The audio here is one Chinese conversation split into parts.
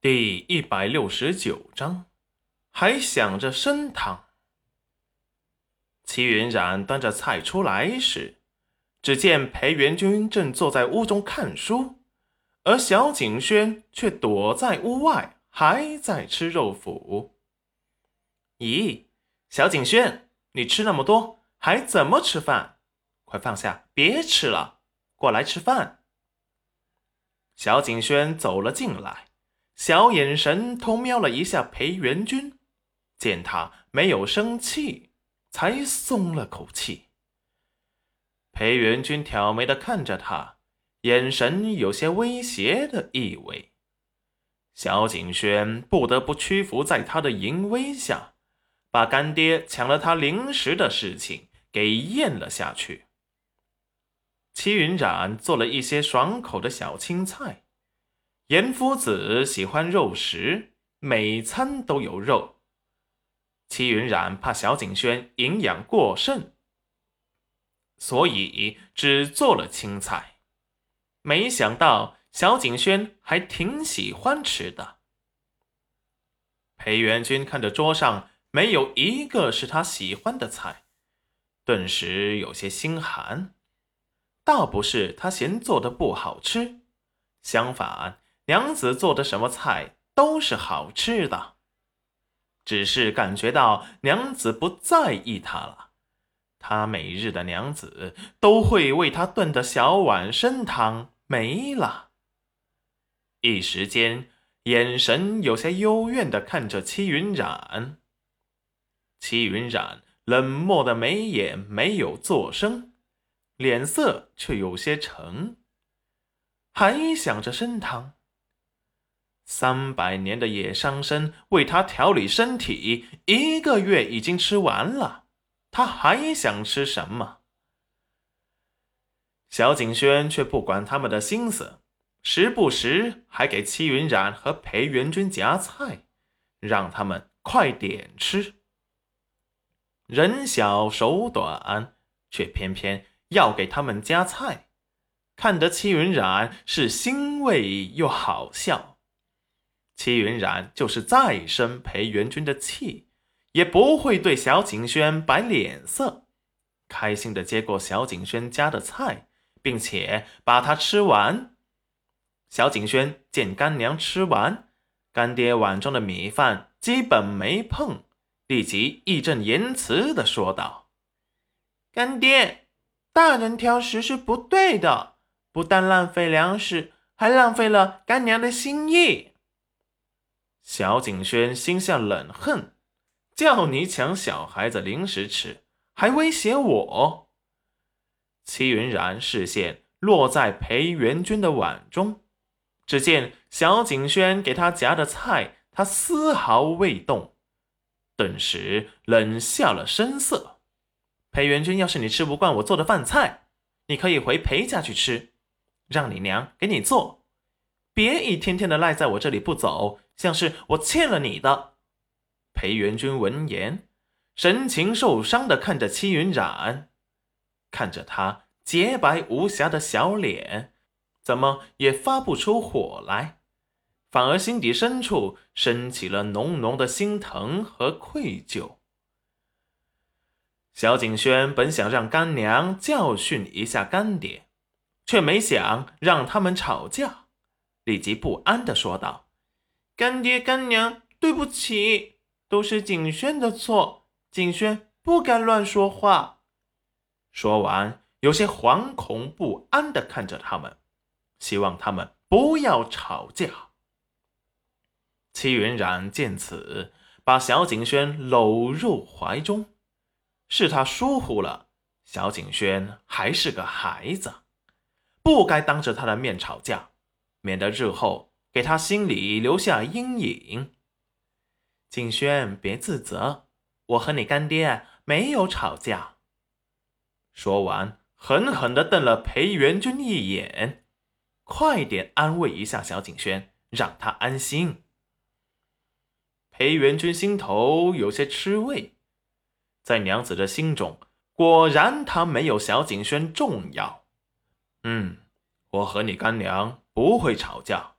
第一百六十九章，还想着升堂。齐云冉端着菜出来时，只见裴元君正坐在屋中看书，而小景轩却躲在屋外，还在吃肉脯。咦，小景轩，你吃那么多，还怎么吃饭？快放下，别吃了，过来吃饭。小景轩走了进来。小眼神偷瞄了一下裴元君，见他没有生气，才松了口气。裴元君挑眉的看着他，眼神有些威胁的意味。小景轩不得不屈服在他的淫威下，把干爹抢了他零食的事情给咽了下去。齐云染做了一些爽口的小青菜。严夫子喜欢肉食，每餐都有肉。齐云冉怕小景轩营养过剩，所以只做了青菜。没想到小景轩还挺喜欢吃的。裴元君看着桌上没有一个是他喜欢的菜，顿时有些心寒。倒不是他嫌做的不好吃，相反。娘子做的什么菜都是好吃的，只是感觉到娘子不在意他了。他每日的娘子都会为他炖的小碗参汤没了。一时间，眼神有些幽怨的看着戚云染。戚云染冷漠的眉眼没有作声，脸色却有些沉，还想着参汤。三百年的野伤参为他调理身体，一个月已经吃完了，他还想吃什么？小景轩却不管他们的心思，时不时还给戚云染和裴元君夹菜，让他们快点吃。人小手短，却偏偏要给他们夹菜，看得戚云染是欣慰又好笑。戚云染就是再生裴元君的气，也不会对小景轩摆脸色，开心的接过小景轩家的菜，并且把它吃完。小景轩见干娘吃完，干爹碗中的米饭基本没碰，立即义正言辞的说道：“干爹，大人挑食是不对的，不但浪费粮食，还浪费了干娘的心意。”小景轩心下冷恨，叫你抢小孩子零食吃，还威胁我。齐云然视线落在裴元君的碗中，只见小景轩给他夹的菜，他丝毫未动，顿时冷下了声色。裴元君，要是你吃不惯我做的饭菜，你可以回裴家去吃，让你娘给你做，别一天天的赖在我这里不走。像是我欠了你的。裴元君闻言，神情受伤的看着戚云染，看着他洁白无瑕的小脸，怎么也发不出火来，反而心底深处升起了浓浓的心疼和愧疚。小景轩本想让干娘教训一下干爹，却没想让他们吵架，立即不安的说道。干爹干娘，对不起，都是景轩的错。景轩不该乱说话。说完，有些惶恐不安的看着他们，希望他们不要吵架。戚云染见此，把小景轩搂入怀中。是他疏忽了，小景轩还是个孩子，不该当着他的面吵架，免得日后。给他心里留下阴影。景轩，别自责，我和你干爹没有吵架。说完，狠狠地瞪了裴元君一眼，快点安慰一下小景轩，让他安心。裴元君心头有些吃味，在娘子的心中，果然他没有小景轩重要。嗯，我和你干娘不会吵架。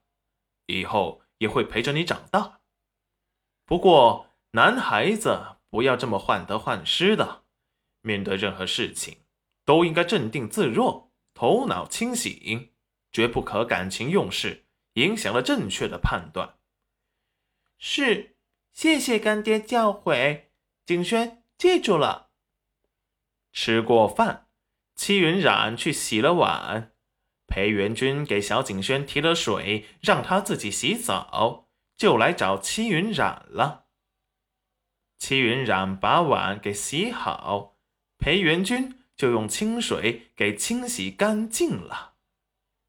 以后也会陪着你长大。不过，男孩子不要这么患得患失的，面对任何事情都应该镇定自若，头脑清醒，绝不可感情用事，影响了正确的判断。是，谢谢干爹教诲，景轩记住了。吃过饭，戚云染去洗了碗。裴元君给小景轩提了水，让他自己洗澡，就来找戚云染了。戚云染把碗给洗好，裴元君就用清水给清洗干净了。